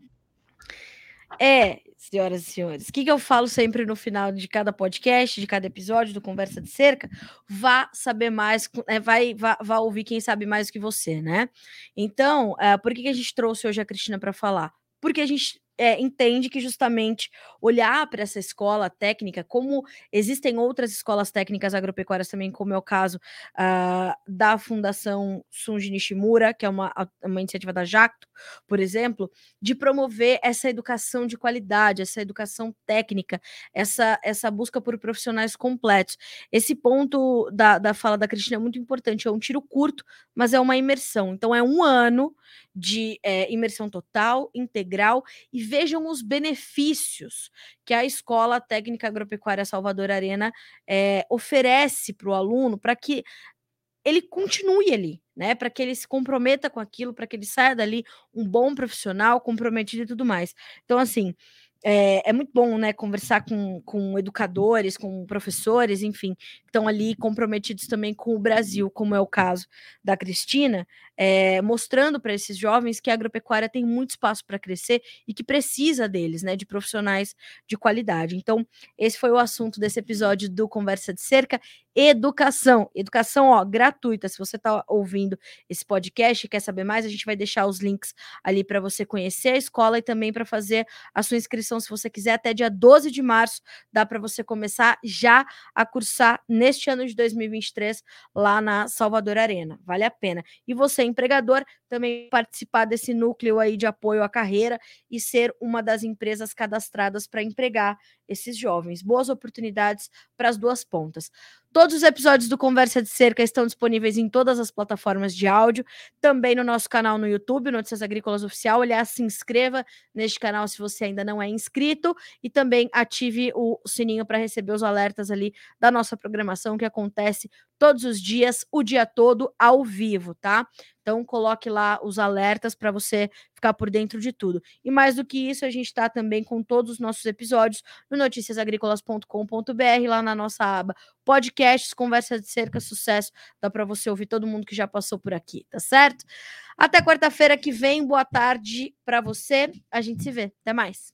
É, senhoras e senhores, o que, que eu falo sempre no final de cada podcast, de cada episódio do Conversa de Cerca? Vá saber mais, é, vai, vá, vá ouvir quem sabe mais do que você, né? Então, uh, por que, que a gente trouxe hoje a Cristina para falar? Porque a gente é, entende que justamente olhar para essa escola técnica, como existem outras escolas técnicas agropecuárias também, como é o caso uh, da Fundação Sunji Nishimura, que é uma, uma iniciativa da Jacto, por exemplo, de promover essa educação de qualidade, essa educação técnica, essa, essa busca por profissionais completos. Esse ponto da, da fala da Cristina é muito importante, é um tiro curto, mas é uma imersão. Então, é um ano de é, imersão total, integral, e vejam os benefícios que a Escola Técnica Agropecuária Salvador Arena é, oferece para o aluno para que ele continue ali, né? Para que ele se comprometa com aquilo, para que ele saia dali um bom profissional, comprometido e tudo mais. Então, assim, é, é, muito bom, né, conversar com, com educadores, com professores, enfim, que estão ali comprometidos também com o Brasil, como é o caso da Cristina, é, mostrando para esses jovens que a agropecuária tem muito espaço para crescer e que precisa deles, né, de profissionais de qualidade. Então, esse foi o assunto desse episódio do Conversa de Cerca, educação, educação, ó, gratuita. Se você está ouvindo esse podcast e quer saber mais, a gente vai deixar os links ali para você conhecer a escola e também para fazer a sua inscrição se você quiser, até dia 12 de março, dá para você começar já a cursar neste ano de 2023 lá na Salvador Arena. Vale a pena. E você, empregador, também participar desse núcleo aí de apoio à carreira e ser uma das empresas cadastradas para empregar esses jovens. Boas oportunidades para as duas pontas. Todos os episódios do Conversa de Cerca estão disponíveis em todas as plataformas de áudio, também no nosso canal no YouTube, Notícias Agrícolas Oficial. Aliás, se inscreva neste canal se você ainda não é inscrito e também ative o sininho para receber os alertas ali da nossa programação que acontece todos os dias, o dia todo, ao vivo, tá? Então coloque lá os alertas para você ficar por dentro de tudo. E mais do que isso, a gente está também com todos os nossos episódios no noticiasagricolas.com.br, lá na nossa aba podcasts, conversa de cerca, sucesso. Dá para você ouvir todo mundo que já passou por aqui, tá certo? Até quarta-feira que vem, boa tarde para você. A gente se vê. Até mais.